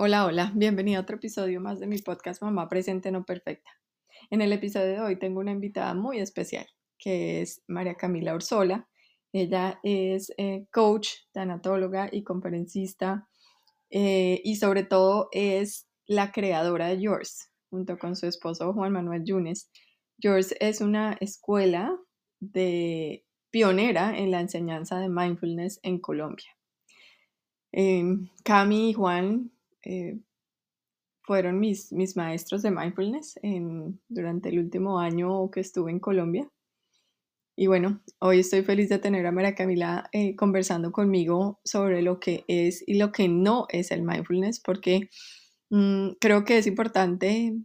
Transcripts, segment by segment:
Hola, hola, bienvenido a otro episodio más de mi podcast Mamá Presente No Perfecta. En el episodio de hoy tengo una invitada muy especial, que es María Camila Orsola. Ella es eh, coach, tanatóloga y conferencista eh, y sobre todo es la creadora de Yours, junto con su esposo Juan Manuel Yunes. Yours es una escuela de pionera en la enseñanza de mindfulness en Colombia. Em, Cami y Juan eh, fueron mis, mis maestros de mindfulness en, durante el último año que estuve en Colombia. Y bueno, hoy estoy feliz de tener a María Camila eh, conversando conmigo sobre lo que es y lo que no es el mindfulness, porque mm, creo que es importante,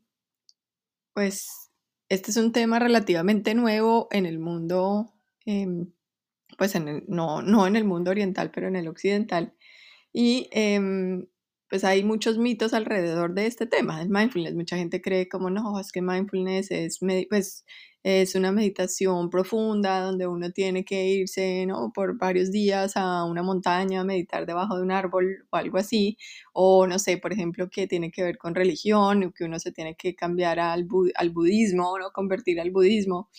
pues, este es un tema relativamente nuevo en el mundo, em, pues en no, no en el mundo oriental, pero en el occidental. Y em, pues hay muchos mitos alrededor de este tema, del mindfulness. Mucha gente cree como, no, es que mindfulness es, pues, es una meditación profunda donde uno tiene que irse ¿no? por varios días a una montaña a meditar debajo de un árbol o algo así. O no sé, por ejemplo, que tiene que ver con religión, que uno se tiene que cambiar al, al budismo, ¿no? convertir al budismo.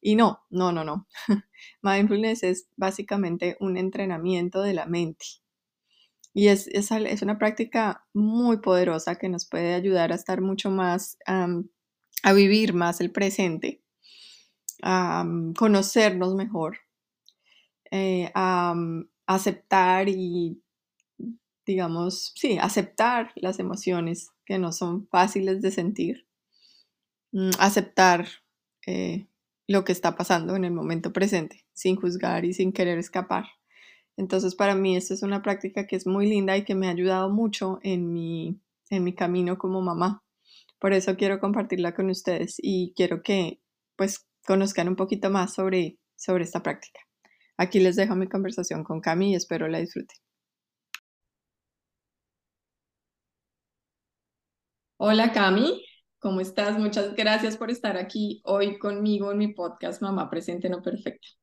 Y no, no, no, no. Mindfulness es básicamente un entrenamiento de la mente. Y es, es, una práctica muy poderosa que nos puede ayudar a estar mucho más, a vivir más el presente, a conocernos mejor, eh, a aceptar y, digamos, sí, aceptar las emociones que no son fáciles de sentir, mm, aceptar eh, lo que está pasando en el momento presente, sin juzgar y sin querer escapar. Entonces, para mí, esta es una práctica que es muy linda y que me ha ayudado mucho en mi, en mi camino como mamá. Por eso quiero compartirla con ustedes y quiero que pues conozcan un poquito más sobre, sobre esta práctica. Aquí les dejo mi conversación con Cami y espero la disfruten. Hola Cami, ¿cómo estás? Muchas gracias por estar aquí hoy conmigo en mi podcast Mamá Presente No Perfecta.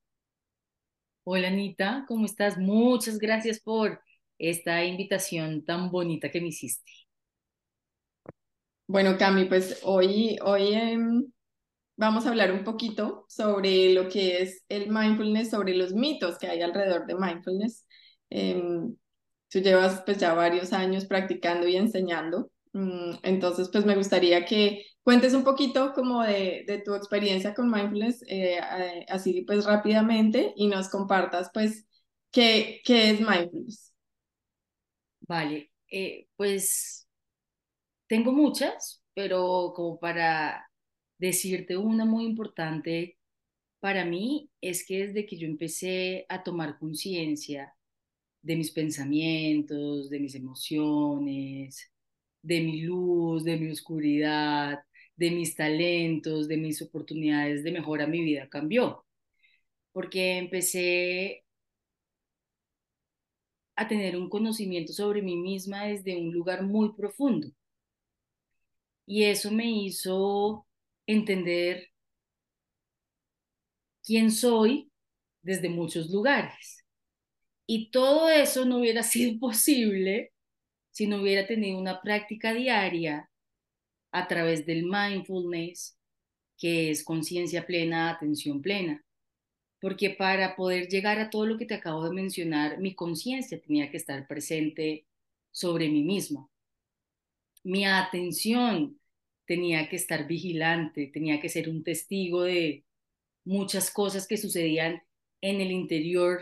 Hola Anita, ¿cómo estás? Muchas gracias por esta invitación tan bonita que me hiciste. Bueno, Cami, pues hoy, hoy em, vamos a hablar un poquito sobre lo que es el mindfulness, sobre los mitos que hay alrededor de mindfulness. Em, tú llevas pues ya varios años practicando y enseñando, mm, entonces pues me gustaría que cuentes un poquito como de, tu experiencia con mindfulness, eh, eh, así pues rápidamente, y nos compartas pues qué, qué es mindfulness. Vale, eh, pues tengo muchas, pero como para decirte una muy importante para mí es que desde que yo empecé a tomar conciencia de mis pensamientos, de mis emociones, de mi luz, de mi oscuridad, de mis talentos, de mis oportunidades de mejora, mi vida cambió. Porque empecé a tener un conocimiento sobre mí misma desde un lugar muy profundo. Y eso me hizo entender quién soy desde muchos lugares. Y todo eso no hubiera sido posible si no hubiera tenido una práctica diaria a través del mindfulness, que es conciencia plena, atención plena. Porque para poder llegar a todo lo que te acabo de mencionar, mi conciencia tenía que estar presente sobre mí misma. Mi atención tenía que estar vigilante, tenía que ser un testigo de muchas cosas que sucedían en el interior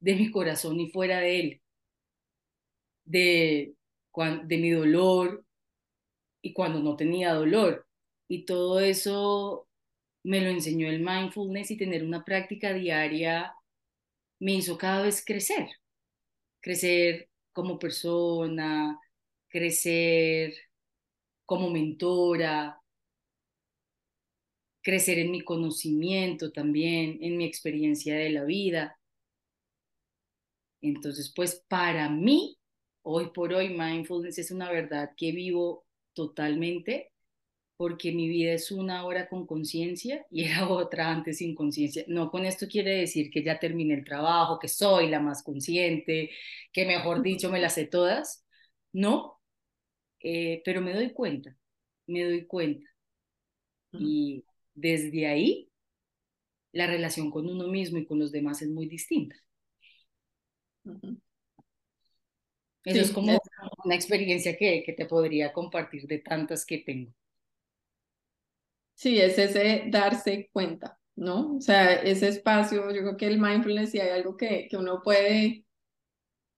de mi corazón y fuera de él, de, de mi dolor, y cuando no tenía dolor. Y todo eso me lo enseñó el mindfulness y tener una práctica diaria me hizo cada vez crecer, crecer como persona, crecer como mentora, crecer en mi conocimiento también, en mi experiencia de la vida. Entonces, pues para mí, hoy por hoy, mindfulness es una verdad que vivo totalmente, porque mi vida es una hora con conciencia y era otra antes sin conciencia. No con esto quiere decir que ya terminé el trabajo, que soy la más consciente, que mejor dicho me las sé todas. No, Eh, pero me doy cuenta, me doy cuenta. Y desde ahí, la relación con uno mismo y con los demás es muy distinta. Eso es como una experiencia que, que te podría compartir de tantas que tengo. Sí, es ese darse cuenta, ¿no? O sea, ese espacio, yo creo que el mindfulness, si hay algo que, que uno puede,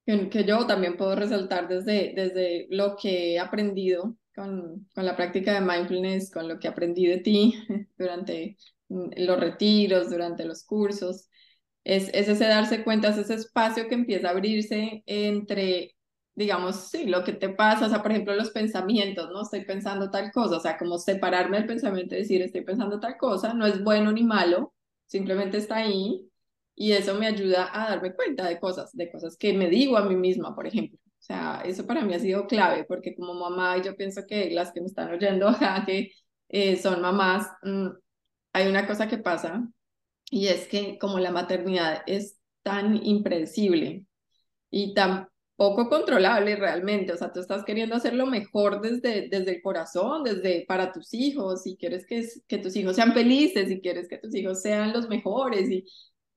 que, que, yo también puedo resaltar desde, desde lo que he aprendido con, con la práctica de mindfulness, con lo que aprendí de ti durante los retiros, durante los cursos, es, es ese darse cuenta, es ese espacio que empieza a abrirse entre digamos, sí, lo que te pasa, o sea, por ejemplo, los pensamientos, ¿no? Estoy pensando tal cosa, o sea, como separarme del pensamiento y decir, estoy pensando tal cosa, no es bueno ni malo, simplemente está ahí y eso me ayuda a darme cuenta de cosas, de cosas que me digo a mí misma, por ejemplo. O sea, eso para mí ha sido clave, porque como mamá, yo pienso que las que me están oyendo acá, que eh, son mamás, mm, hay una cosa que pasa y es que como la maternidad es tan impredecible y tan poco controlable realmente, o sea, tú estás queriendo hacer lo mejor desde, desde el corazón, desde para tus hijos, y quieres que, que tus hijos sean felices, y quieres que tus hijos sean los mejores, y,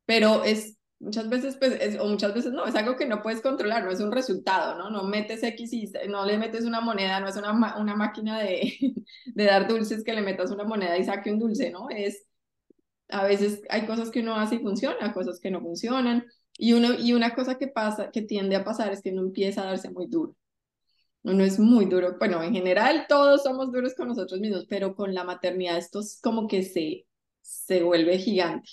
pero es muchas veces, pues, o muchas veces no, es algo que no puedes controlar, no es un resultado, ¿no? No metes X y no le metes una moneda, no es una, una máquina de, de dar dulces que le metas una moneda y saque un dulce, ¿no? Es, a veces hay cosas que uno hace y funciona, cosas que no funcionan, y, uno, y una cosa que pasa, que tiende a pasar es que uno empieza a darse muy duro. Uno es muy duro. Bueno, en general todos somos duros con nosotros mismos, pero con la maternidad esto es como que se, se vuelve gigante.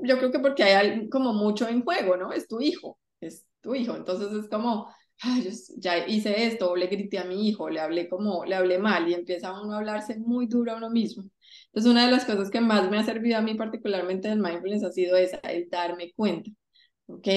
Yo creo que porque hay como mucho en juego, ¿no? Es tu hijo, es tu hijo. Entonces es como, Ay, ya hice esto, le grité a mi hijo, le hablé como, le hablé mal y empieza uno a hablarse muy duro a uno mismo. Entonces una de las cosas que más me ha servido a mí particularmente del mindfulness ha sido esa, el darme cuenta ok,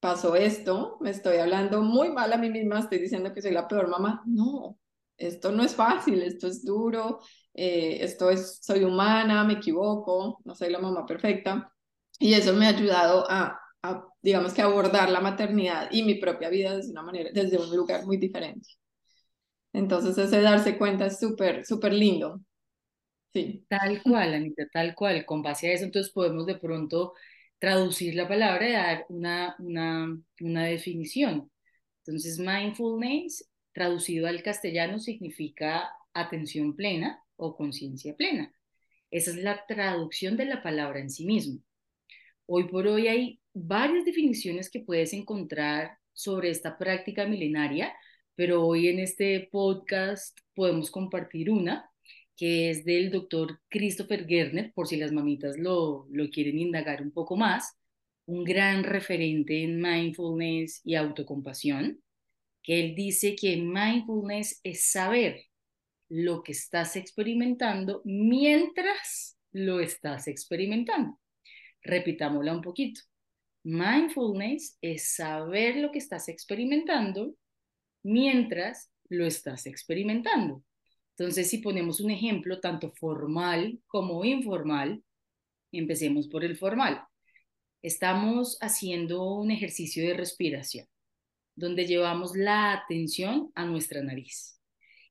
pasó esto, me estoy hablando muy mal a mí misma, estoy diciendo que soy la peor mamá. No, esto no es fácil, esto es duro, eh, esto es, soy humana, me equivoco, no soy la mamá perfecta. Y eso me ha ayudado a, a digamos que abordar la maternidad y mi propia vida desde una manera, desde un lugar muy diferente. Entonces ese darse cuenta es súper, súper lindo. Sí. Tal cual, Anita, tal cual. Con base a eso, entonces podemos de pronto traducir la palabra y dar una, una, una definición. Entonces, mindfulness, traducido al castellano, significa atención plena o conciencia plena. Esa es la traducción de la palabra en sí mismo. Hoy por hoy hay varias definiciones que puedes encontrar sobre esta práctica milenaria, pero hoy en este podcast podemos compartir una que es del doctor Christopher Gerner, por si las mamitas lo, lo quieren indagar un poco más, un gran referente en mindfulness y autocompasión, que él dice que mindfulness es saber lo que estás experimentando mientras lo estás experimentando. Repitámosla un poquito. Mindfulness es saber lo que estás experimentando mientras lo estás experimentando. Entonces, si ponemos un ejemplo tanto formal como informal, empecemos por el formal. Estamos haciendo un ejercicio de respiración, donde llevamos la atención a nuestra nariz.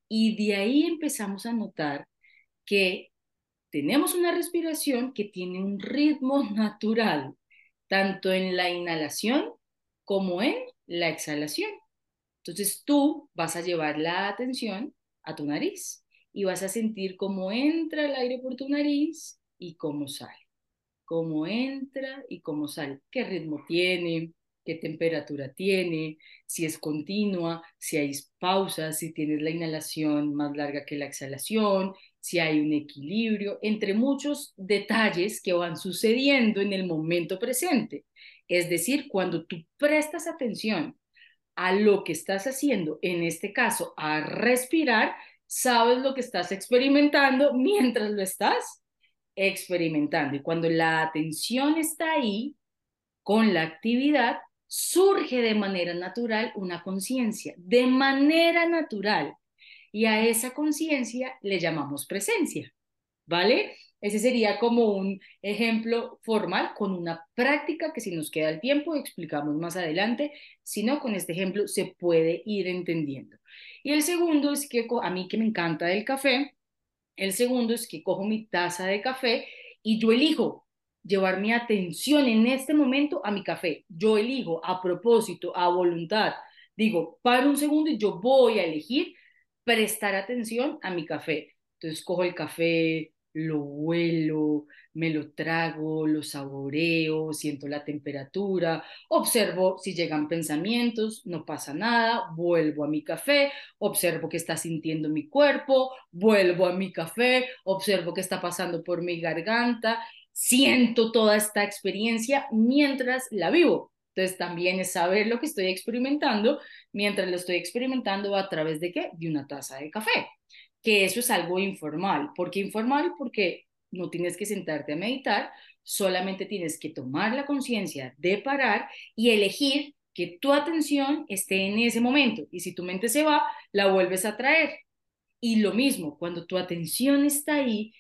Y de ahí empezamos a notar que tenemos una respiración que tiene un ritmo natural, tanto en la inhalación como en la exhalación. Entonces tú vas a llevar la atención a tu nariz y vas a sentir cómo entra el aire por tu nariz y cómo sale. Cómo entra y cómo sale. ¿Qué ritmo tiene? ¿Qué temperatura tiene? Si es continua, si hay pausas, si tienes la inhalación más larga que la exhalación, si hay un equilibrio, entre muchos detalles que van sucediendo en el momento presente. Es decir, cuando tú prestas atención a lo que estás haciendo, en este caso, a respirar, sabes lo que estás experimentando mientras lo estás experimentando. Y cuando la atención está ahí, con la actividad, surge de manera natural una conciencia, de manera natural. Y a esa conciencia le llamamos presencia, ¿vale? Ese sería como un ejemplo formal con una práctica que si nos queda el tiempo explicamos más adelante, si no, con este ejemplo se puede ir entendiendo. Y el segundo es que a mí que me encanta el café, el segundo es que cojo mi taza de café y yo elijo llevar mi atención en este momento a mi café. Yo elijo a propósito, a voluntad. Digo, para un segundo y yo voy a elegir prestar atención a mi café. Entonces cojo el café, lo huelo, me lo trago, lo saboreo, siento la temperatura, observo si llegan pensamientos, no pasa nada, vuelvo a mi café, observo qué está sintiendo mi cuerpo, vuelvo a mi café, observo qué está pasando por mi garganta, siento toda esta experiencia mientras la vivo. Entonces también es saber lo que estoy experimentando mientras lo estoy experimentando a través de qué? De una taza de café que eso es algo informal. ¿Por qué informal? Porque no tienes que sentarte a meditar, solamente tienes que tomar la conciencia de parar y elegir que tu atención esté en ese momento. Y si tu mente se va, la vuelves a traer. Y lo mismo, cuando tu atención está ahí,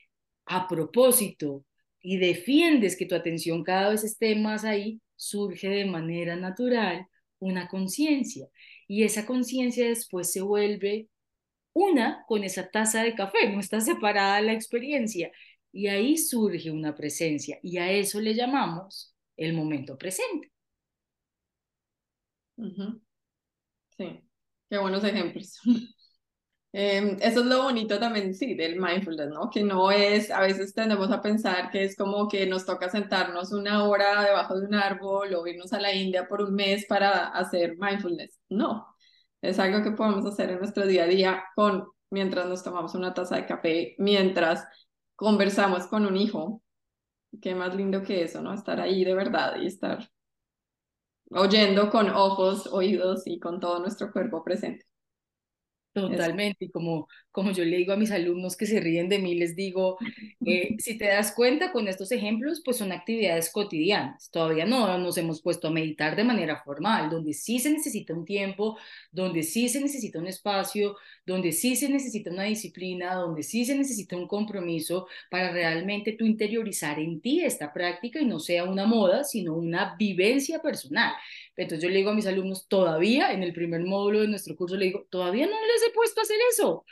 a propósito, y defiendes que tu atención cada vez esté más ahí, surge de manera natural una conciencia. Y esa conciencia después se vuelve una con esa taza de café, no está separada la experiencia. Y ahí surge una presencia y a eso le llamamos el momento presente. Sí, qué buenos ejemplos. Em, eso es lo bonito también, sí, del mindfulness, ¿no? Que no es, a veces tendemos a pensar que es como que nos toca sentarnos una hora debajo de un árbol o irnos a la India por un mes para hacer mindfulness. No, es algo que podemos hacer en nuestro día a día con, mientras nos tomamos una taza de café, mientras conversamos con un hijo. Qué más lindo que eso, ¿no? Estar ahí de verdad y estar oyendo con ojos, oídos y con todo nuestro cuerpo presente. Totalmente, y como, como yo le digo a mis alumnos que se ríen de mí, les digo, eh, si te das cuenta con estos ejemplos, pues son actividades cotidianas. Todavía no nos hemos puesto a meditar de manera formal, donde sí se necesita un tiempo, donde sí se necesita un espacio, donde sí se necesita una disciplina, donde sí se necesita un compromiso para realmente tú interiorizar en ti esta práctica y no sea una moda, sino una vivencia personal. Entonces yo le digo a mis alumnos, todavía en el primer módulo de nuestro curso, le digo, todavía no les he puesto a hacer eso.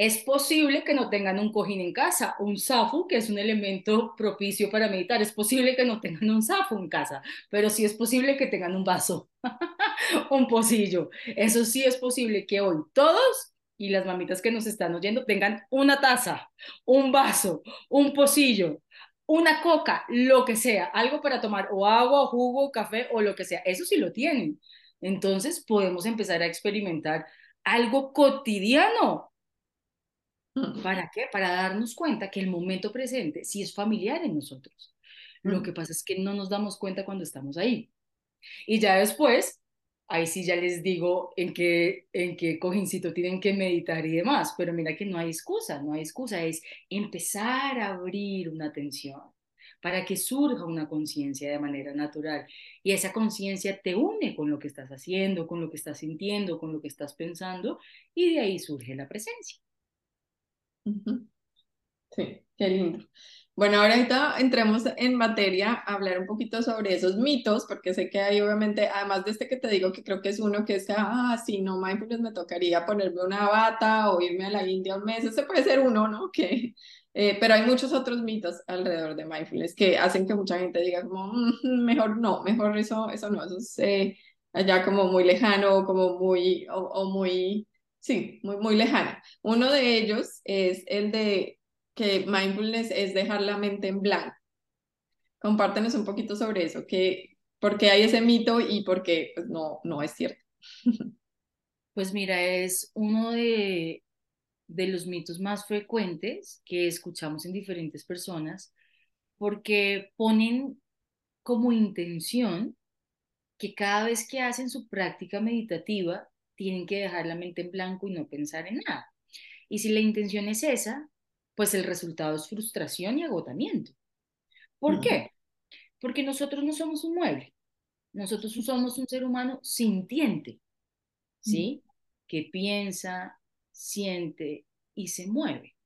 Es posible que no tengan un cojín en casa, un zafu, que es un elemento propicio para meditar. Es posible que no tengan un zafu en casa, pero sí es posible que tengan un vaso, un pocillo. Eso sí es posible que hoy todos y las mamitas que nos están oyendo tengan una taza, un vaso, un pocillo, una coca, lo que sea, algo para tomar, o agua, o jugo, café, o lo que sea, eso sí lo tienen. Entonces podemos empezar a experimentar algo cotidiano. Mm. ¿Para qué? Para darnos cuenta que el momento presente sí es familiar en nosotros. Lo mm. que pasa es que no nos damos cuenta cuando estamos ahí. Y ya después ahí sí ya les digo en qué, en qué cojincito tienen que meditar y demás, pero mira que no hay excusa, no hay excusa, es empezar a abrir una atención para que surja una conciencia de manera natural. Y esa conciencia te une con lo que estás haciendo, con lo que estás sintiendo, con lo que estás pensando, y de ahí surge la presencia. Sí, qué lindo. Bueno, ahorita entremos en materia a hablar un poquito sobre esos mitos, porque sé que hay obviamente, además de este que te digo, que creo que es uno que es, ah, si no, mindfulness me tocaría ponerme una bata o irme a la India un mes, ese puede ser uno, ¿no? Que, eh, pero hay muchos otros mitos alrededor de mindfulness que hacen que mucha gente diga como, mm, mejor no, mejor eso, eso no, eso es eh, allá como muy lejano, como muy, o, o muy, sí, muy, muy lejano. Uno de ellos es el de que mindfulness es dejar la mente en blanco. Compártenos un poquito sobre eso, que, por qué hay ese mito y por qué pues, no, no es cierto. Pues mira, es uno de, de los mitos más frecuentes que escuchamos en diferentes personas porque ponen como intención que cada vez que hacen su práctica meditativa tienen que dejar la mente en blanco y no pensar en nada. Y si la intención es esa, pues el resultado es frustración y agotamiento. ¿Por qué? Porque nosotros no somos un mueble, nosotros somos un ser humano sintiente, ¿sí? Que piensa, siente y se mueve.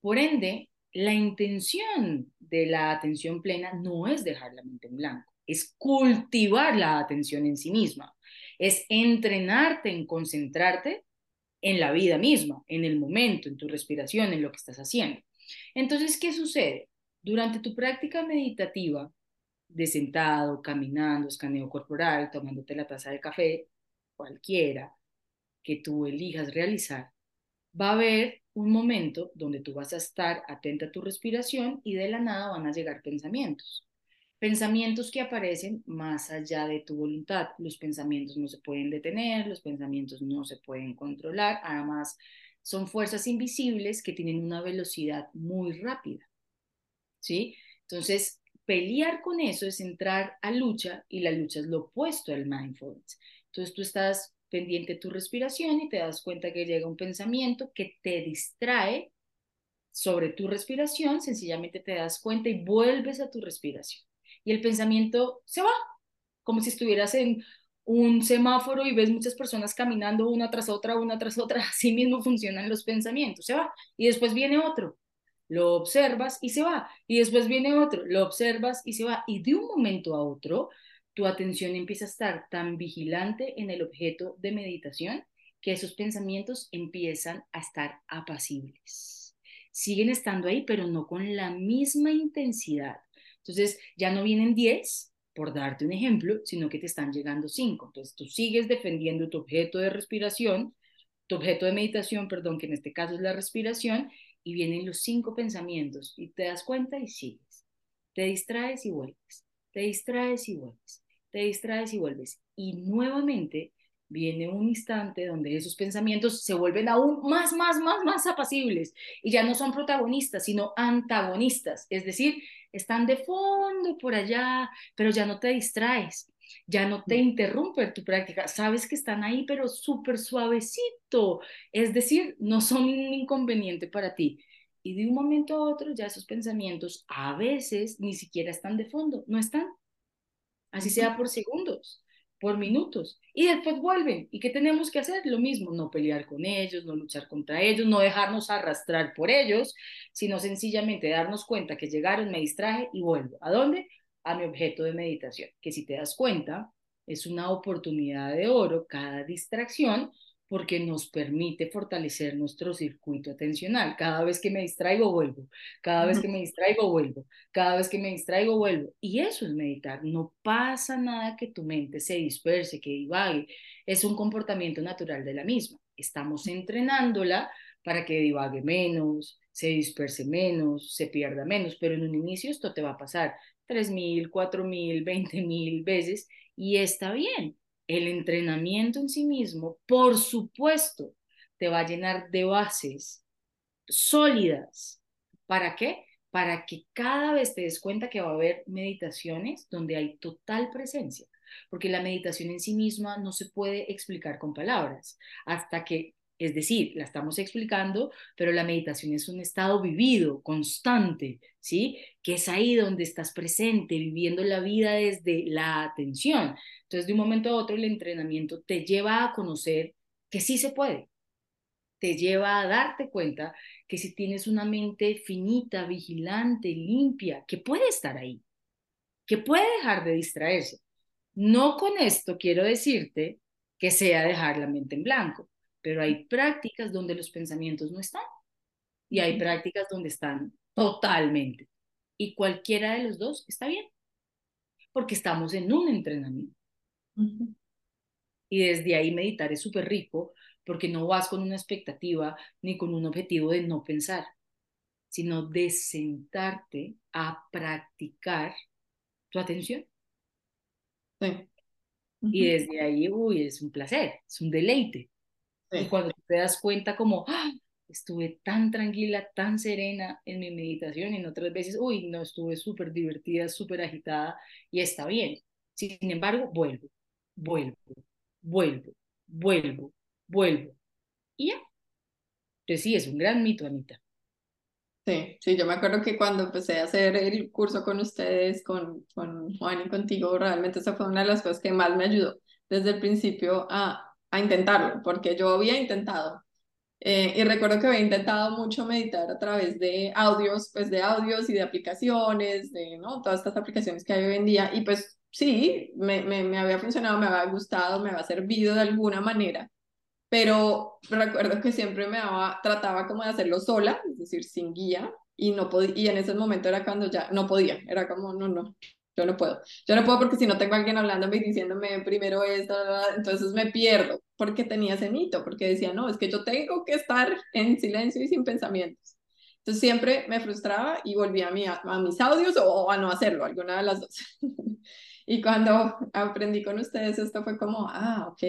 Por ende, la intención de la atención plena no es dejar la mente en blanco, es cultivar la atención en sí misma, es entrenarte en concentrarte en la vida misma, en el momento, en tu respiración, en lo que estás haciendo. Entonces, ¿qué sucede? Durante tu práctica meditativa, de sentado, caminando, escaneo corporal, tomándote la taza de café, cualquiera que tú elijas realizar, va a haber un momento donde tú vas a estar atenta a tu respiración y de la nada van a llegar pensamientos. Pensamientos que aparecen más allá de tu voluntad. Los pensamientos no se pueden detener, los pensamientos no se pueden controlar, además son fuerzas invisibles que tienen una velocidad muy rápida. ¿Sí? Entonces, pelear con eso es entrar a lucha y la lucha es lo opuesto al mindfulness. Entonces tú estás pendiente de tu respiración y te das cuenta que llega un pensamiento que te distrae sobre tu respiración, sencillamente te das cuenta y vuelves a tu respiración. Y el pensamiento se va, como si estuvieras en un semáforo y ves muchas personas caminando una tras otra, una tras otra, así mismo funcionan los pensamientos, se va. Y después viene otro, lo observas y se va. Y después viene otro, lo observas y se va. Y de un momento a otro, tu atención empieza a estar tan vigilante en el objeto de meditación que esos pensamientos empiezan a estar apacibles. Siguen estando ahí, pero no con la misma intensidad. Entonces, ya no vienen 10, por darte un ejemplo, sino que te están llegando 5. Entonces, tú sigues defendiendo tu objeto de respiración, tu objeto de meditación, perdón, que en este caso es la respiración, y vienen los cinco pensamientos y te das cuenta y sigues. Te distraes y vuelves, te distraes y vuelves, te distraes y vuelves. Y nuevamente viene un instante donde esos pensamientos se vuelven aún más, más, más, más apacibles y ya no son protagonistas, sino antagonistas. Es decir, están de fondo por allá, pero ya no te distraes, ya no te interrumpe tu práctica, sabes que están ahí, pero súper suavecito, es decir, no son un inconveniente para ti. Y de un momento a otro ya esos pensamientos a veces ni siquiera están de fondo, no están, así sea por segundos, por minutos, y después vuelven. ¿Y qué tenemos que hacer? Lo mismo, no pelear con ellos, no luchar contra ellos, no dejarnos arrastrar por ellos, sino sencillamente darnos cuenta que llegaron, me distraje y vuelvo. ¿A dónde? a mi objeto de meditación, que si te das cuenta, es una oportunidad de oro cada distracción porque nos permite fortalecer nuestro circuito atencional. Cada vez que me distraigo, vuelvo. Cada vez que me distraigo, vuelvo. Cada vez que me distraigo, vuelvo. Y eso es meditar. No pasa nada que tu mente se disperse, que divague. Es un comportamiento natural de la misma. Estamos entrenándola para que divague menos, se disperse menos, se pierda menos, pero en un inicio esto te va a pasar. 3.000, 4.000, 20.000 veces y está bien. El entrenamiento en sí mismo, por supuesto, te va a llenar de bases sólidas. ¿Para qué? Para que cada vez te des cuenta que va a haber meditaciones donde hay total presencia, porque la meditación en sí misma no se puede explicar con palabras hasta que es decir, la estamos explicando, pero la meditación es un estado vivido, constante, ¿sí? Que es ahí donde estás presente, viviendo la vida desde la atención. Entonces, de un momento a otro, el entrenamiento te lleva a conocer que sí se puede. Te lleva a darte cuenta que si tienes una mente finita, vigilante, limpia, que puede estar ahí, que puede dejar de distraerse. No con esto quiero decirte que sea dejar la mente en blanco pero hay prácticas donde los pensamientos no están y hay prácticas donde están totalmente. Y cualquiera de los dos está bien, porque estamos en un entrenamiento. Y desde ahí meditar es súper rico porque no vas con una expectativa ni con un objetivo de no pensar, sino de sentarte a practicar tu atención. Y desde ahí, uy, es un placer, es un deleite. Y cuando te das cuenta como, ¡ah! estuve tan tranquila, tan serena en mi meditación y en otras veces, uy, no, estuve súper divertida, súper agitada y está bien. Sin embargo, vuelvo, vuelvo, vuelvo, vuelvo, vuelvo. Y ya. Entonces sí, es un gran mito, Anita. Sí, sí, yo me acuerdo que cuando empecé a hacer el curso con ustedes, con, con Juan y contigo, realmente esa fue una de las cosas que más me ayudó desde el principio a a intentarlo, porque yo había intentado Eh, y recuerdo que había intentado mucho meditar a través de audios, pues de audios y de aplicaciones, de ¿no? todas estas aplicaciones que hay hoy en día. Y pues sí, me, me, me había funcionado, me había gustado, me había servido de alguna manera. Pero recuerdo que siempre me daba, trataba como de hacerlo sola, es decir, sin guía, y no podía, y en ese momento era cuando ya no podía, era como, no, no, yo no puedo. Yo no puedo porque si no tengo a alguien hablándome y diciéndome primero esto, entonces me pierdo porque tenía ese mito, porque decía, no, es que yo tengo que estar en silencio y sin pensamientos. Entonces siempre me frustraba y volvía a, mi, a mis audios o a no hacerlo, alguna de las dos. y cuando aprendí con ustedes, esto fue como, ah, ok,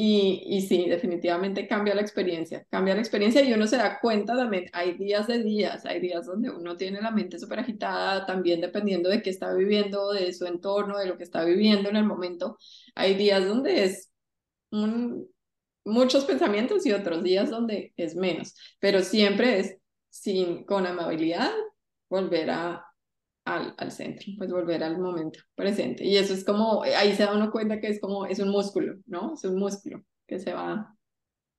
y, sí, definitivamente cambia la experiencia, cambia la experiencia y uno se da cuenta también, hay días de días, hay días donde uno tiene la mente súper agitada, también dependiendo de qué está viviendo, de su entorno, de lo que está viviendo en el momento. Hay días donde es muchos pensamientos y otros días donde es menos, pero siempre es sin, con amabilidad volver a, al, centro, pues volver al momento presente. Y eso es como, ahí se da uno cuenta que es como, es un músculo, ¿no? Es un músculo que se va,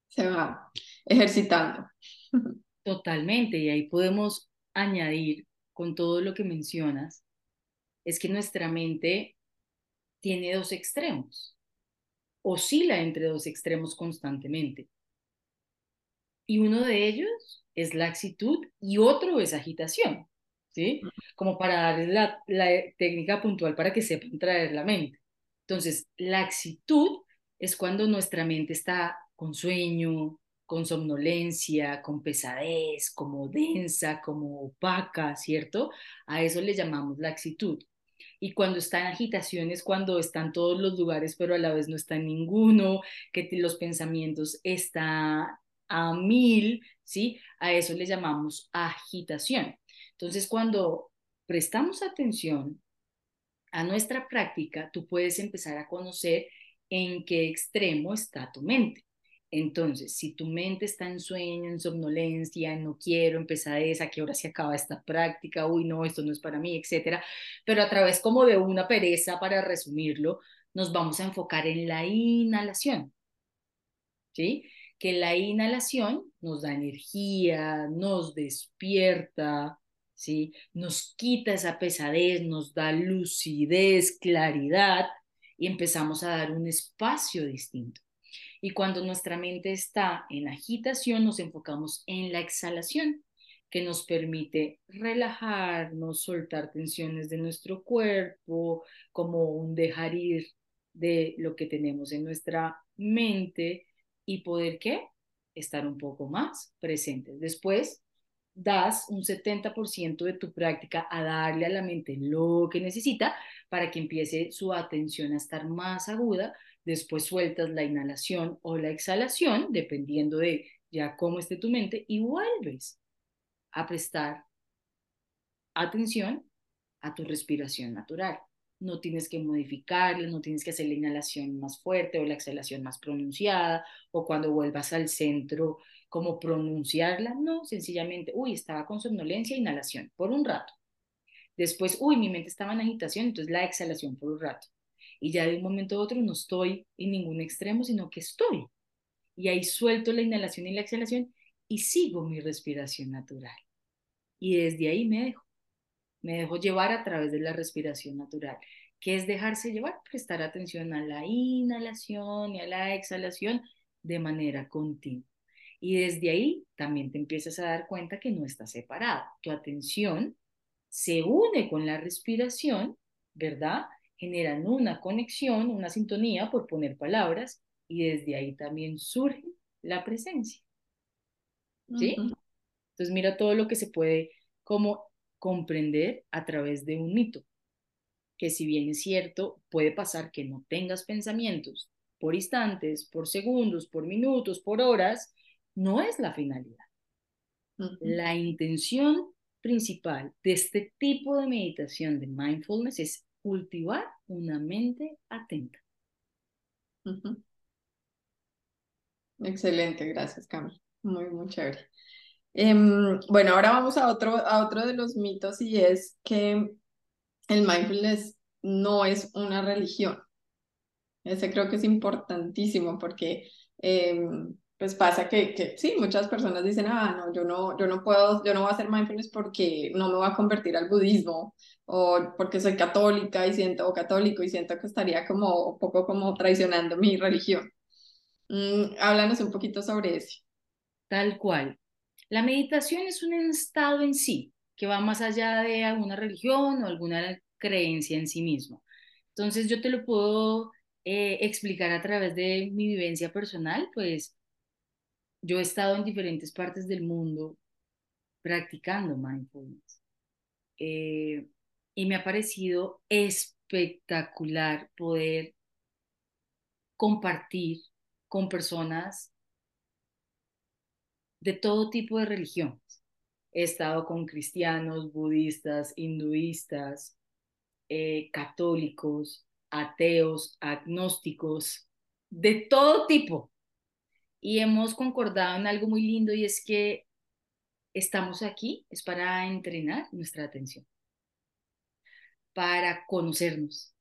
se va ejercitando. Totalmente, y ahí podemos añadir con todo lo que mencionas, es que nuestra mente tiene dos extremos, oscila entre dos extremos constantemente. Y uno de ellos es laxitud y otro es agitación. ¿Sí? Como para darles la, la técnica puntual para que sepan traer la mente. Entonces, la laxitud es cuando nuestra mente está con sueño, con somnolencia, con pesadez, como densa, como opaca, ¿cierto? A eso le llamamos laxitud. Y cuando está en agitación es cuando están todos los lugares, pero a la vez no está en ninguno, que los pensamientos están a mil, ¿sí? A eso le llamamos agitación. Entonces, cuando prestamos atención a nuestra práctica, tú puedes empezar a conocer en qué extremo está tu mente. Entonces, si tu mente está en sueño, en somnolencia, en no quiero, en pesadez, a qué hora se acaba esta práctica, uy, no, esto no es para mí, etcétera, pero a través como de una pereza, para resumirlo, nos vamos a enfocar en la inhalación. ¿Sí? Que la inhalación nos da energía, nos despierta, ¿sí? Nos quita esa pesadez, nos da lucidez, claridad y empezamos a dar un espacio distinto. Y cuando nuestra mente está en agitación, nos enfocamos en la exhalación, que nos permite relajarnos, soltar tensiones de nuestro cuerpo, como un dejar ir de lo que tenemos en nuestra mente y poder qué? Estar un poco más presentes. Después das un 70% de tu práctica a darle a la mente lo que necesita para que empiece su atención a estar más aguda. Después sueltas la inhalación o la exhalación, dependiendo de ya cómo esté tu mente, y vuelves a prestar atención a tu respiración natural. No tienes que modificarla, no tienes que hacer la inhalación más fuerte o la exhalación más pronunciada, o cuando vuelvas al centro como pronunciarla, no, sencillamente, uy, estaba con somnolencia, inhalación, por un rato. Después, uy, mi mente estaba en agitación, entonces la exhalación por un rato. Y ya de un momento a otro no estoy en ningún extremo, sino que estoy. Y ahí suelto la inhalación y la exhalación y sigo mi respiración natural. Y desde ahí me dejo. Me dejo llevar a través de la respiración natural. ¿Qué es dejarse llevar? Prestar atención a la inhalación y a la exhalación de manera continua. Y desde ahí también te empiezas a dar cuenta que no está separado. Tu atención se une con la respiración, ¿verdad? Generan una conexión, una sintonía, por poner palabras, y desde ahí también surge la presencia. ¿Sí? Entonces mira todo lo que se puede como comprender a través de un mito, que si bien es cierto, puede pasar que no tengas pensamientos por instantes, por segundos, por minutos, por horas, no es la finalidad. La intención principal de este tipo de meditación de mindfulness es cultivar una mente atenta. Excelente, gracias, Camila. Muy, muy chévere. Em, bueno, ahora vamos a otro, a otro de los mitos y es que el mindfulness no es una religión. Ese creo que es importantísimo porque em, pues pasa que, que, sí, muchas personas dicen, ah, no, yo no, yo no puedo, yo no voy a hacer mindfulness porque no me voy a convertir al budismo o porque soy católica y siento, o católico y siento que estaría como un poco como traicionando mi religión. Mm, háblanos un poquito sobre eso. Tal cual. La meditación es un estado en sí que va más allá de alguna religión o alguna creencia en sí mismo. Entonces yo te lo puedo eh, explicar a través de mi vivencia personal, pues yo he estado en diferentes partes del mundo practicando mindfulness. Eh, y me ha parecido espectacular poder compartir con personas de todo tipo de religiones. He estado con cristianos, budistas, hinduistas, eh, católicos, ateos, agnósticos, de todo tipo y hemos concordado en algo muy lindo y es que estamos aquí es para entrenar nuestra atención, para conocernos.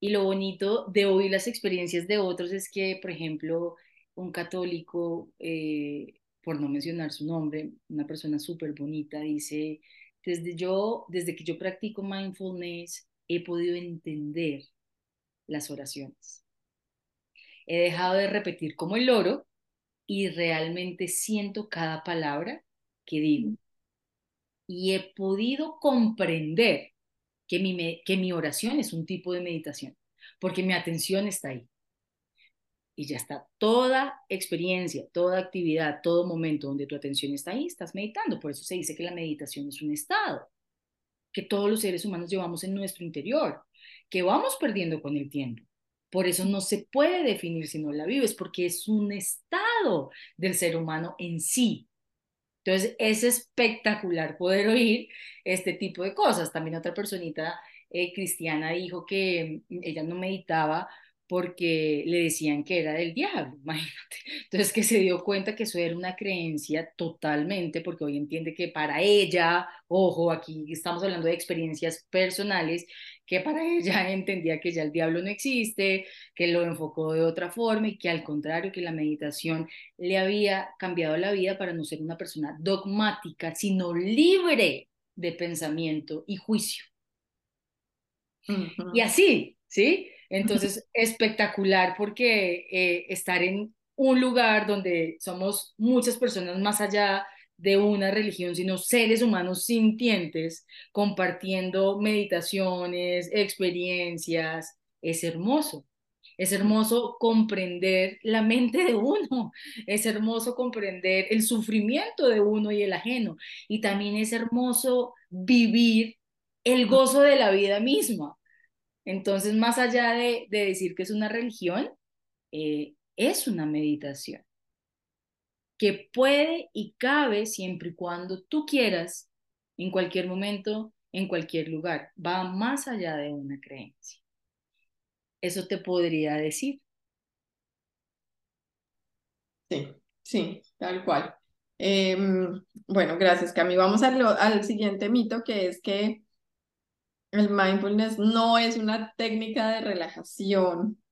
Y lo bonito de oír las experiencias de otros es que, por ejemplo, un católico, eh, por no mencionar su nombre, una persona súper bonita, dice, desde, yo, desde que yo practico mindfulness, he podido entender las oraciones he dejado de repetir como el loro y realmente siento cada palabra que digo. Y he podido comprender que mi, que mi oración es un tipo de meditación, porque mi atención está ahí. Y ya está, toda experiencia, toda actividad, todo momento donde tu atención está ahí, estás meditando. Por eso se dice que la meditación es un estado que todos los seres humanos llevamos en nuestro interior, que vamos perdiendo con el tiempo. Por eso no se puede definir si no la vives, porque es un estado del ser humano en sí. Entonces, es espectacular poder oír este tipo de cosas. También otra personita eh, cristiana dijo que ella no meditaba porque le decían que era del diablo, imagínate. Entonces que se dio cuenta que eso era una creencia totalmente, porque hoy entiende que para ella, ojo, aquí estamos hablando de experiencias personales, que para ella entendía que ya el diablo no existe, que lo enfocó de otra forma y que al contrario, que la meditación le había cambiado la vida para no ser una persona dogmática, sino libre de pensamiento y juicio. Y así, ¿sí? Entonces, espectacular porque eh, estar en un lugar donde somos muchas personas más allá de una religión, sino seres humanos sintientes, compartiendo meditaciones, experiencias, es hermoso. Es hermoso comprender la mente de uno, es hermoso comprender el sufrimiento de uno y el ajeno, y también es hermoso vivir el gozo de la vida misma. Entonces, más allá de, decir que es una religión, eh, es una meditación que puede y cabe siempre y cuando tú quieras, en cualquier momento, en cualquier lugar. Va más allá de una creencia. Eso te podría decir. Sí, sí, tal cual. Em, bueno, gracias, Cami. Vamos al siguiente mito, que es que el mindfulness no es una técnica de relajación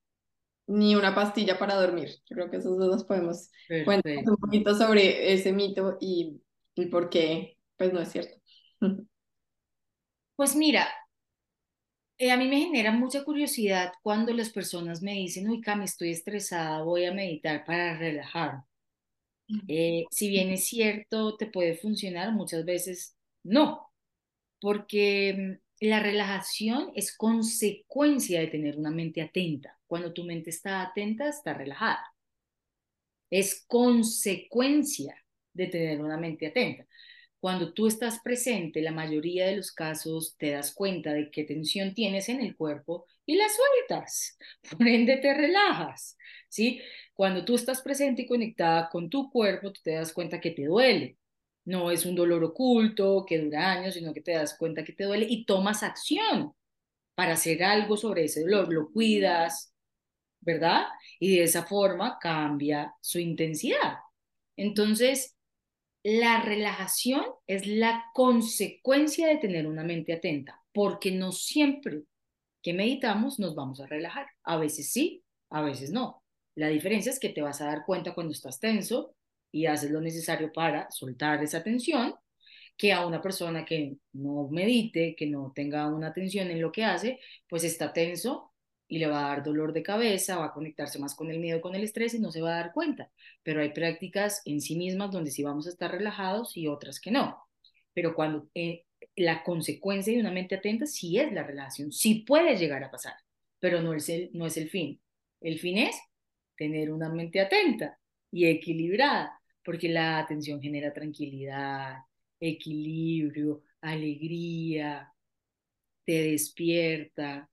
ni una pastilla para dormir. Yo creo que esos dos podemos contar un poquito sobre ese mito y, y por qué pues no es cierto. Pues mira, eh, a mí me genera mucha curiosidad cuando las personas me dicen, uy, Cami, estoy estresada, voy a meditar para relajar. Eh, si bien es cierto, te puede funcionar, muchas veces no, porque la relajación es consecuencia de tener una mente atenta. Cuando tu mente está atenta, está relajada. Es consecuencia de tener una mente atenta. Cuando tú estás presente, la mayoría de los casos te das cuenta de qué tensión tienes en el cuerpo y la sueltas. Por ende, te relajas. ¿sí? Cuando tú estás presente y conectada con tu cuerpo, te das cuenta que te duele no es un dolor oculto que dura años, sino que te das cuenta que te duele y tomas acción para hacer algo sobre ese dolor, lo cuidas, ¿verdad? Y de esa forma cambia su intensidad. Entonces, la relajación es la consecuencia de tener una mente atenta, porque no siempre que meditamos nos vamos a relajar. A veces sí, a veces no. La diferencia es que te vas a dar cuenta cuando estás tenso y haces lo necesario para soltar esa tensión, que a una persona que no medite, que no tenga una atención en lo que hace, pues está tenso y le va a dar dolor de cabeza, va a conectarse más con el miedo, con el estrés y no se va a dar cuenta. Pero hay prácticas en sí mismas donde sí vamos a estar relajados y otras que no. Pero cuando eh, la consecuencia de una mente atenta sí es la relajación, sí puede llegar a pasar, pero no es el, no es el fin. El fin es tener una mente atenta y equilibrada, porque la atención genera tranquilidad, equilibrio, alegría, te despierta,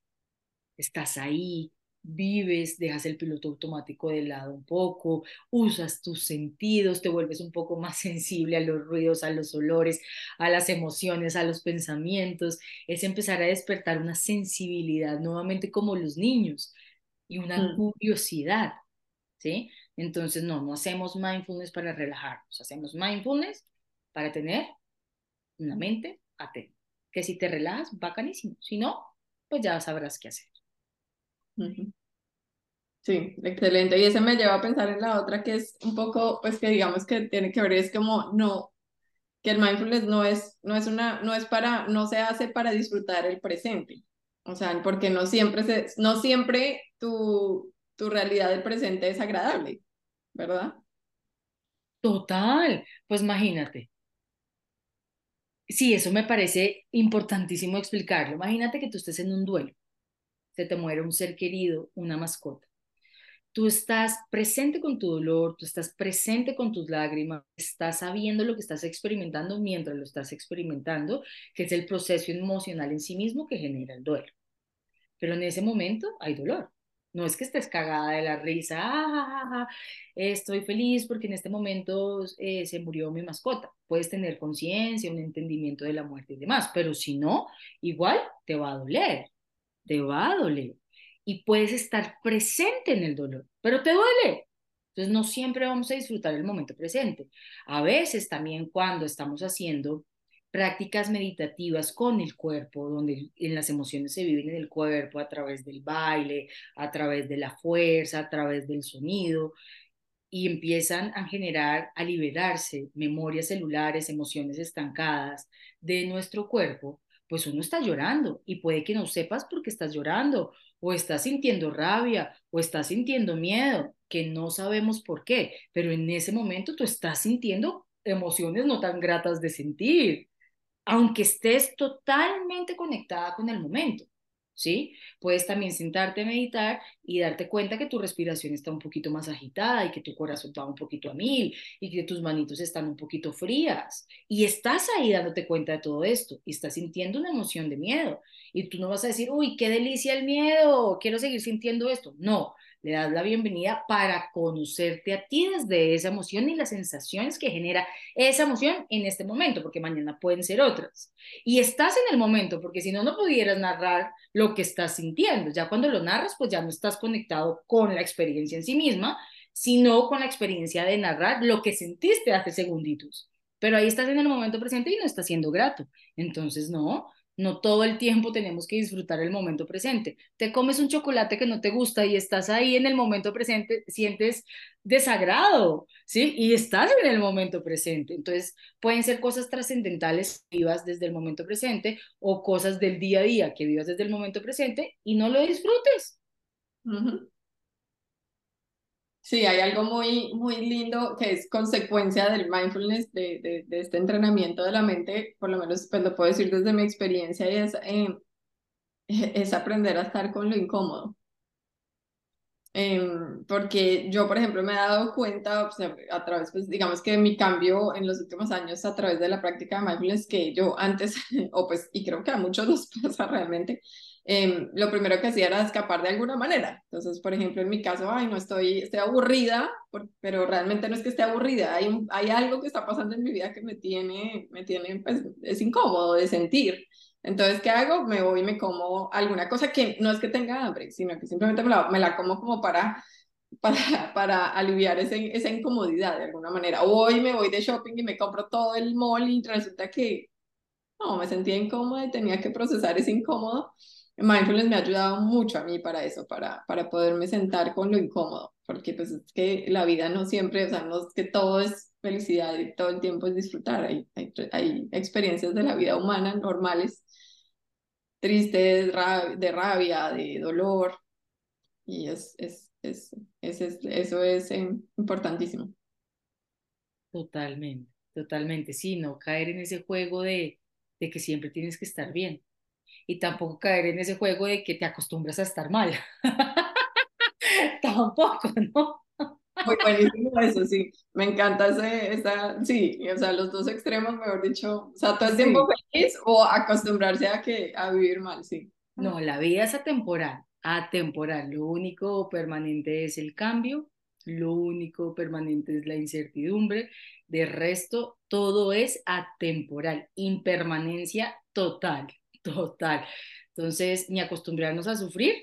estás ahí, vives, dejas el piloto automático de lado un poco, usas tus sentidos, te vuelves un poco más sensible a los ruidos, a los olores, a las emociones, a los pensamientos, es empezar a despertar una sensibilidad nuevamente como los niños y una mm. curiosidad, ¿sí? Entonces, no, no hacemos mindfulness para relajarnos, hacemos mindfulness para tener una mente atenta. Que si te relajas, bacanísimo. Si no, pues ya sabrás qué hacer. Sí, excelente. Y eso me lleva a pensar en la otra que es un poco, pues que digamos que tiene que ver, es como no, que el mindfulness no es, no es una, no es para, no se hace para disfrutar el presente. O sea, porque no siempre se, no siempre tu, tu realidad del presente es agradable, ¿verdad? Total, pues imagínate. Sí, eso me parece importantísimo explicarlo. Imagínate que tú estés en un duelo se te muere un ser querido, una mascota. Tú estás presente con tu dolor, tú estás presente con tus lágrimas, estás sabiendo lo que estás experimentando mientras lo estás experimentando, que es el proceso emocional en sí mismo que genera el duelo. Pero en ese momento hay dolor. No es que estés cagada de la risa, ah, estoy feliz porque en este momento eh, se murió mi mascota. Puedes tener conciencia, un entendimiento de la muerte y demás, pero si no, igual te va a doler te va a doler y puedes estar presente en el dolor, pero te duele. Entonces no siempre vamos a disfrutar el momento presente. A veces también cuando estamos haciendo prácticas meditativas con el cuerpo, donde en las emociones se viven en el cuerpo a través del baile, a través de la fuerza, a través del sonido, y empiezan a generar, a liberarse memorias celulares, emociones estancadas de nuestro cuerpo, pues uno está llorando y puede que no sepas por qué estás llorando o estás sintiendo rabia o estás sintiendo miedo, que no sabemos por qué, pero en ese momento tú estás sintiendo emociones no tan gratas de sentir, aunque estés totalmente conectada con el momento. ¿sí? Puedes también sentarte a meditar y darte cuenta que tu respiración está un poquito más agitada y que tu corazón está un poquito a mil y que tus manitos están un poquito frías. Y estás ahí dándote cuenta de todo esto y estás sintiendo una emoción de miedo. Y tú no vas a decir, uy, qué delicia el miedo, quiero seguir sintiendo esto. No, le das la bienvenida para conocerte a ti desde esa emoción y las sensaciones que genera esa emoción en este momento, porque mañana pueden ser otras. Y estás en el momento, porque si no, no pudieras narrar lo que estás sintiendo. Ya cuando lo narras, pues ya no estás conectado con la experiencia en sí misma, sino con la experiencia de narrar lo que sentiste hace segunditos. Pero ahí estás en el momento presente y no está siendo grato. Entonces, no, no todo el tiempo tenemos que disfrutar el momento presente. Te comes un chocolate que no te gusta y estás ahí en el momento presente, sientes desagrado, ¿sí? Y estás en el momento presente. Entonces, pueden ser cosas trascendentales que vivas desde el momento presente o cosas del día a día que vivas desde el momento presente y no lo disfrutes. Sí, hay algo muy, muy lindo que es consecuencia del mindfulness, de, de, de, este entrenamiento de la mente, por lo menos pues lo puedo decir desde mi experiencia, y es, eh, es aprender a estar con lo incómodo. Em, porque yo, por ejemplo, me he dado cuenta a través, pues digamos que mi cambio en los últimos años a través de la práctica de mindfulness, que yo antes, o pues, y creo que a muchos nos pasa realmente, Em, lo primero que hacía era escapar de alguna manera. Entonces, por ejemplo, en mi caso, ay, no estoy, estoy aburrida, pero realmente no es que esté aburrida, hay, hay algo que está pasando en mi vida que me tiene, me tiene, pues, es incómodo de sentir. Entonces, ¿qué hago? Me voy y me como alguna cosa que no es que tenga hambre, sino que simplemente me la, me la como como para, para, para aliviar ese, esa incomodidad de alguna manera. O hoy me voy de shopping y me compro todo el mall y resulta que no, me sentía incómoda y tenía que procesar ese incómodo Mindfulness me ha ayudado mucho a mí para eso, para, para poderme sentar con lo incómodo, porque pues es que la vida no siempre, o sea, no es que todo es felicidad y todo el tiempo es disfrutar, hay, hay, hay experiencias de la vida humana normales, tristes, de rabia, de dolor, y es, es, es, es eso es eh, importantísimo. Totalmente, totalmente, sí, no caer en ese juego de, de que siempre tienes que estar bien y tampoco caer en ese juego de que te acostumbras a estar mal. tampoco, ¿no? Muy buenísimo eso, sí. Me encanta ese, esa, sí, o sea, los dos extremos, mejor dicho, o sea, todo el tiempo feliz o acostumbrarse a, que, a vivir mal, sí. No, la vida es atemporal, atemporal. Lo único permanente es el cambio, lo único permanente es la incertidumbre. De resto, todo es atemporal, impermanencia total, total. Entonces, ni acostumbrarnos a sufrir,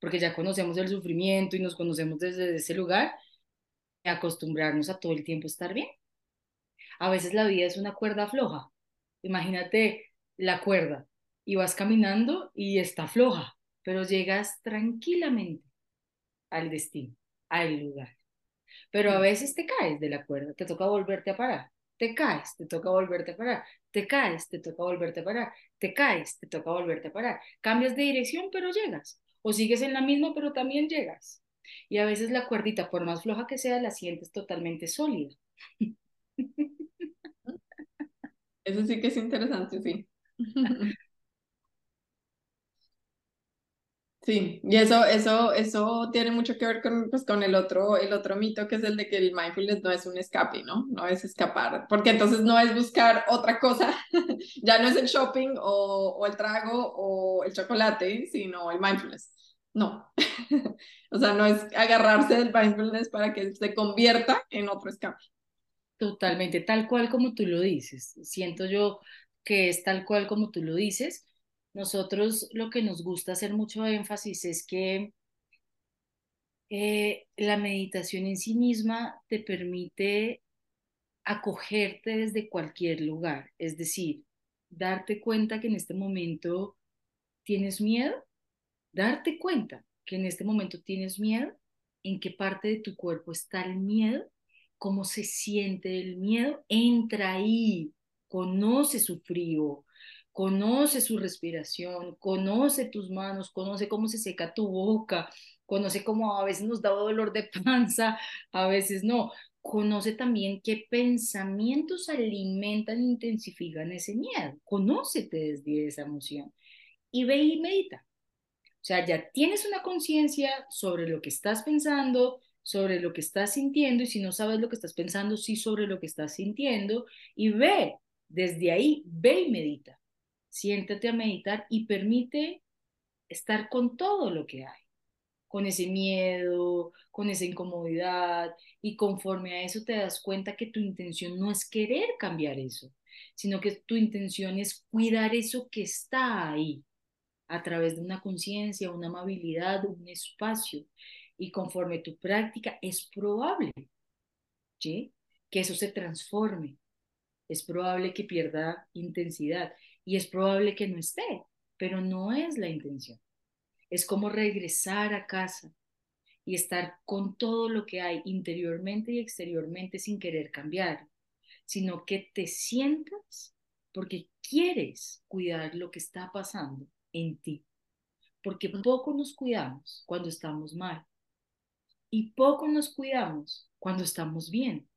porque ya conocemos el sufrimiento y nos conocemos desde ese lugar, ni acostumbrarnos a todo el tiempo estar bien. A veces la vida es una cuerda floja. Imagínate la cuerda y vas caminando y está floja, pero llegas tranquilamente al destino, al lugar. Pero a veces te caes de la cuerda, te toca volverte a parar, te caes, te toca volverte a parar, te caes, te toca volverte a parar, te caes, te toca volverte a parar. Cambias de dirección, pero llegas. O sigues en la misma, pero también llegas. Y a veces la cuerdita, por más floja que sea, la sientes totalmente sólida. Eso sí que es interesante, sí. Sí, y eso, eso, eso tiene mucho que ver con, pues, con el, otro, el otro mito que es el de que el mindfulness no es un escape, ¿no? No es escapar, porque entonces no es buscar otra cosa, ya no es el shopping o, o el trago o el chocolate, sino el mindfulness. No, o sea, no es agarrarse del mindfulness para que se convierta en otro escape. Totalmente, tal cual como tú lo dices. Siento yo que es tal cual como tú lo dices nosotros lo que nos gusta hacer mucho énfasis es que eh, la meditación en sí misma te permite acogerte desde cualquier lugar, es decir, darte cuenta que en este momento tienes miedo, darte cuenta que en este momento tienes miedo, en qué parte de tu cuerpo está el miedo, cómo se siente el miedo, entra ahí, conoce su frío, conoce su respiración, conoce tus manos, conoce cómo se seca tu boca, conoce cómo a veces nos da dolor de panza, a veces no. Conoce también qué pensamientos alimentan e intensifican ese miedo. Conócete desde esa emoción y ve y medita. O sea, ya tienes una conciencia sobre lo que estás pensando, sobre lo que estás sintiendo y si no sabes lo que estás pensando, sí sobre lo que estás sintiendo y ve, desde ahí, ve y medita siéntate a meditar y permite estar con todo lo que hay, con ese miedo, con esa incomodidad, y conforme a eso te das cuenta que tu intención no es querer cambiar eso, sino que tu intención es cuidar eso que está ahí, a través de una conciencia, una amabilidad, un espacio. Y conforme tu práctica es probable que eso se transforme, es probable que pierda intensidad y es probable que no esté, pero no es la intención. Es como regresar a casa y estar con todo lo que hay interiormente y exteriormente sin querer cambiar, sino que te sientas porque quieres cuidar lo que está pasando en ti. Porque poco nos cuidamos cuando estamos mal y poco nos cuidamos cuando estamos bien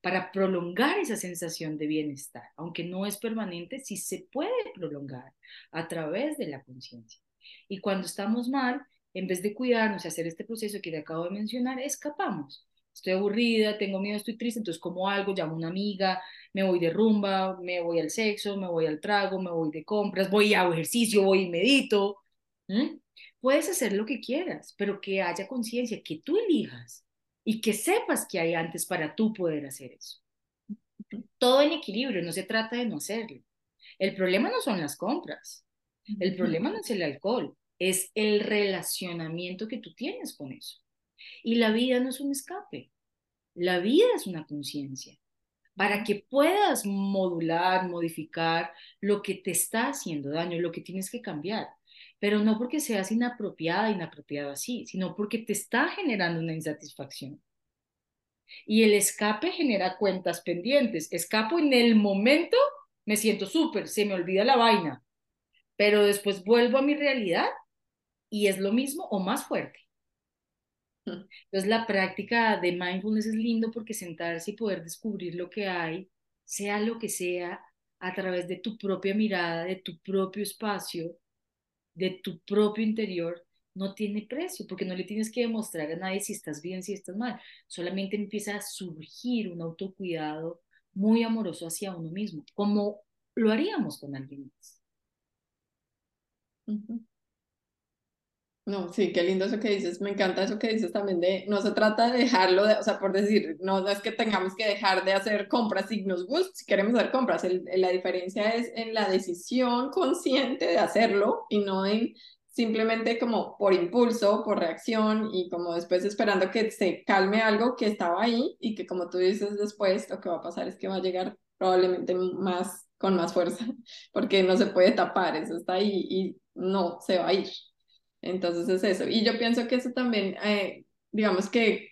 para prolongar esa sensación de bienestar, aunque no es permanente, sí se puede prolongar a través de la conciencia. Y cuando estamos mal, en vez de cuidarnos y hacer este proceso que te acabo de mencionar, escapamos. Estoy aburrida, tengo miedo, estoy triste, entonces como algo, llamo a una amiga, me voy de rumba, me voy al sexo, me voy al trago, me voy de compras, voy a ejercicio, voy y medito. Puedes hacer lo que quieras, pero que haya conciencia, que tú elijas y que sepas que hay antes para tú poder hacer eso. Todo en equilibrio, no se trata de no hacerlo. El problema no son las compras, el problema no es el alcohol, es el relacionamiento que tú tienes con eso. Y la vida no es un escape, la vida es una conciencia. para que puedas modular, modificar lo que te está haciendo daño, lo que tienes que cambiar. Pero no porque seas inapropiada, inapropiado así, sino porque te está generando una insatisfacción. Y el escape genera cuentas pendientes. Escapo en el momento, me siento súper, se me olvida la vaina, pero después vuelvo a mi realidad y es lo mismo o más fuerte. Entonces la práctica de mindfulness es lindo porque sentarse y poder descubrir lo que hay, sea lo que sea, a través de tu propia mirada, de tu propio espacio, de tu propio interior, no tiene precio, porque no le tienes que demostrar a nadie si estás bien, si estás mal. Solamente empieza a surgir un autocuidado muy amoroso hacia uno mismo, como lo haríamos con alguien más. No, sí, qué lindo eso que dices. Me encanta eso que dices también de, no se trata de dejarlo, de, o sea, por decir, no, no es que tengamos que dejar de hacer compras si nos gusta, si queremos hacer compras. la diferencia es en la decisión consciente de hacerlo y no en simplemente como por impulso, por reacción y como después esperando que se calme algo que estaba ahí y que como tú dices después, lo que va a pasar es que va a llegar probablemente más con más fuerza, porque no se puede tapar, eso está ahí y no se va a ir. Entonces es eso. Y yo pienso que eso también, eh, digamos que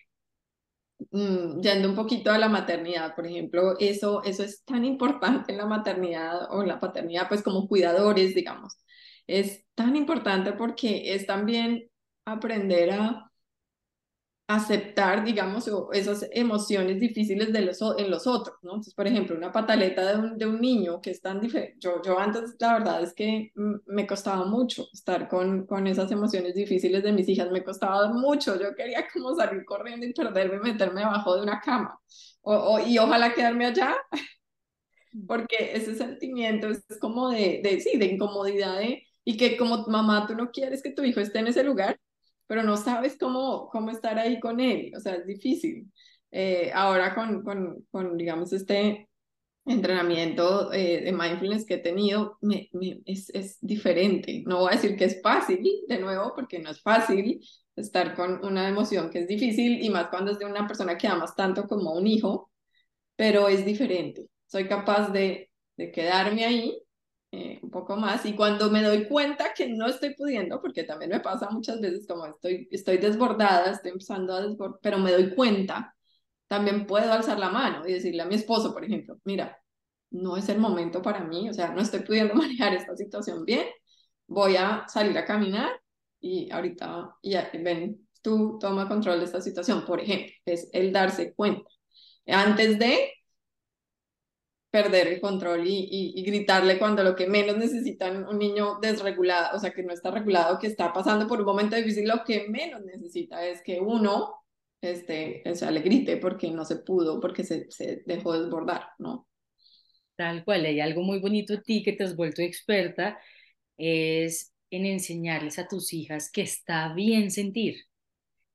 mm, yendo un poquito a la maternidad, por ejemplo, eso, eso es tan importante en la maternidad o en la paternidad, pues como cuidadores, digamos. Es tan importante porque es también aprender a aceptar, digamos, esas emociones difíciles de los, en los otros, ¿no? Entonces, por ejemplo, una pataleta de un, de un niño que es tan diferente, yo, yo antes, la verdad es que me costaba mucho estar con, con esas emociones difíciles de mis hijas, me costaba mucho, yo quería como salir corriendo y perderme, meterme abajo de una cama, o, y ojalá quedarme allá, mm. porque ese sentimiento es como de, de sí, de incomodidad, y que como mamá tú no quieres que tu hijo esté en ese lugar, pero no sabes cómo, cómo estar ahí con él, o sea, es difícil. Eh, ahora con, con, con, digamos, este entrenamiento eh, de mindfulness que he tenido, es, es, diferente. No voy a decir que es fácil, de nuevo, porque no es fácil estar con una emoción que es difícil y más cuando es de una persona que amas tanto como un hijo, pero es diferente. Soy capaz de, de quedarme ahí eh, un poco más y cuando me doy cuenta que no estoy pudiendo, porque también me pasa muchas veces como estoy, estoy desbordada, estoy empezando a desbordar, pero me doy cuenta, también puedo alzar la mano y decirle a mi esposo, por ejemplo, mira, no es el momento para mí, o sea, no estoy pudiendo manejar esta situación bien, voy a salir a caminar y ahorita, ya, ven, tú toma control de esta situación, por ejemplo, es el darse cuenta. Antes de perder el control y, y, gritarle cuando lo que menos necesitan un niño desregulado, o sea, que no está regulado, que está pasando por un momento difícil, lo que menos necesita es que uno este, o sea, le grite porque no se pudo, porque se, se dejó desbordar, ¿no? Tal cual, hay algo muy bonito a ti que te has vuelto experta, es en enseñarles a tus hijas que está bien sentir.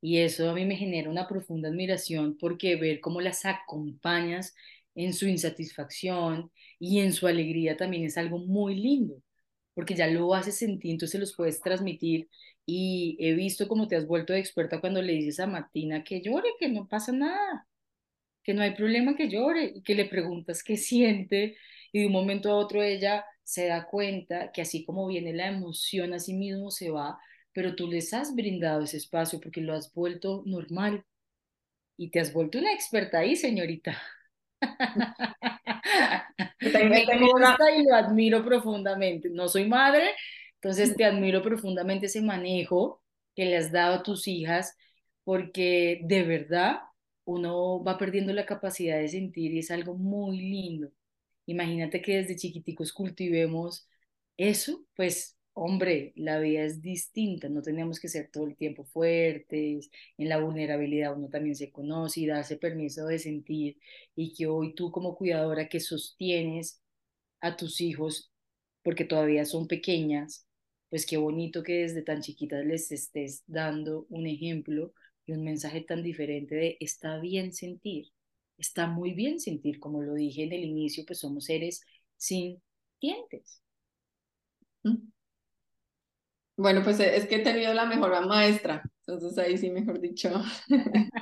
Y eso a mí me genera una profunda admiración porque ver cómo las acompañas en su insatisfacción y en su alegría también es algo muy lindo, porque ya lo haces sentir, entonces los puedes transmitir. Y he visto cómo te has vuelto experta cuando le dices a Martina que llore, que no pasa nada, que no hay problema que llore, y que le preguntas qué siente, y de un momento a otro ella se da cuenta que así como viene la emoción, así mismo se va, pero tú les has brindado ese espacio porque lo has vuelto normal y te has vuelto una experta ahí, señorita. Me gusta y lo admiro profundamente. No soy madre, entonces te admiro profundamente ese manejo que le has dado a tus hijas, porque de verdad uno va perdiendo la capacidad de sentir y es algo muy lindo. Imagínate que desde chiquiticos cultivemos eso, pues hombre, la vida es distinta, no tenemos que ser todo el tiempo fuertes, en la vulnerabilidad uno también se conoce y darse permiso de sentir y que hoy tú como cuidadora que sostienes a tus hijos porque todavía son pequeñas, pues qué bonito que desde tan chiquitas les estés dando un ejemplo y un mensaje tan diferente de está bien sentir, está muy bien sentir, como lo dije en el inicio, pues somos seres sin dientes. Bueno, pues eh, es que he tenido la mejor maestra, entonces ahí sí, mejor dicho.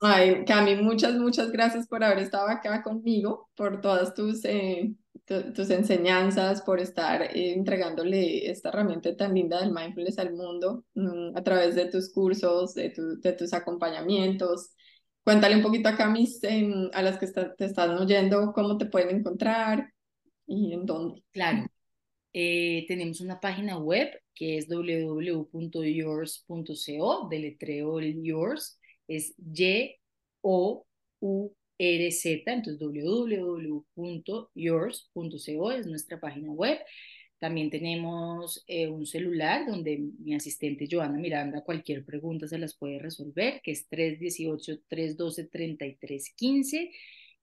Ay, Cami, muchas, muchas gracias por haber estado acá conmigo, por todas tus, eh, tu- tus enseñanzas, por estar eh, entregándole esta herramienta tan linda del mindfulness al mundo mm, a través de tus cursos, de, tu- de tus acompañamientos. Cuéntale un poquito a Cami, em, a las que está- te están oyendo, cómo te pueden encontrar y en dónde. Claro, eh, tenemos una página web que es www.yours.co, deletreo el yours, es Y-O-U-R-Z, entonces www.yours.co es nuestra página web. También tenemos eh, un celular donde mi asistente Joana Miranda cualquier pregunta se las puede resolver, que es 318-312-3315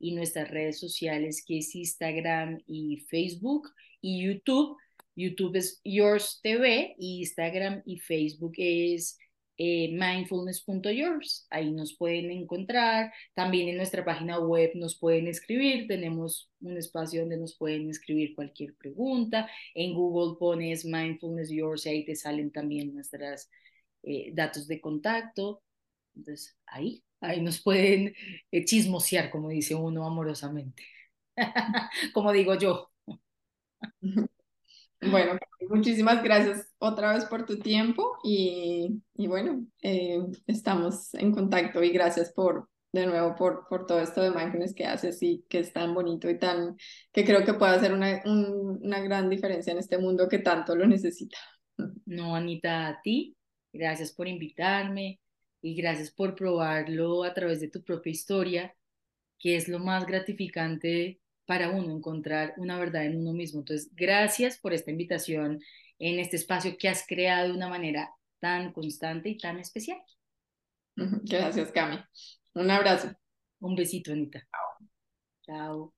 y nuestras redes sociales que es Instagram y Facebook y YouTube. YouTube es Yours TV y Instagram y Facebook es eh, mindfulness.yours. Ahí nos pueden encontrar. También en nuestra página web nos pueden escribir. Tenemos un espacio donde nos pueden escribir cualquier pregunta. En Google pones mindfulness yours y ahí te salen también nuestros eh, datos de contacto. Entonces, ahí, ahí nos pueden eh, chismosear, como dice uno amorosamente. como digo yo. Bueno, muchísimas gracias otra vez por tu tiempo y, y bueno, eh, estamos en contacto y gracias por, de nuevo, por, por todo esto de mindfulness que haces y que es tan bonito y tan, que creo que puede hacer una, un- una gran diferencia en este mundo que tanto lo necesita. No, Anita, a ti. Gracias por invitarme y gracias por probarlo a través de tu propia historia, que es lo más gratificante para uno, encontrar una verdad en uno mismo. Entonces, gracias por esta invitación en este espacio que has creado de una manera tan constante y tan especial. Gracias, Cami. Un abrazo. Un besito, Anita. Chao.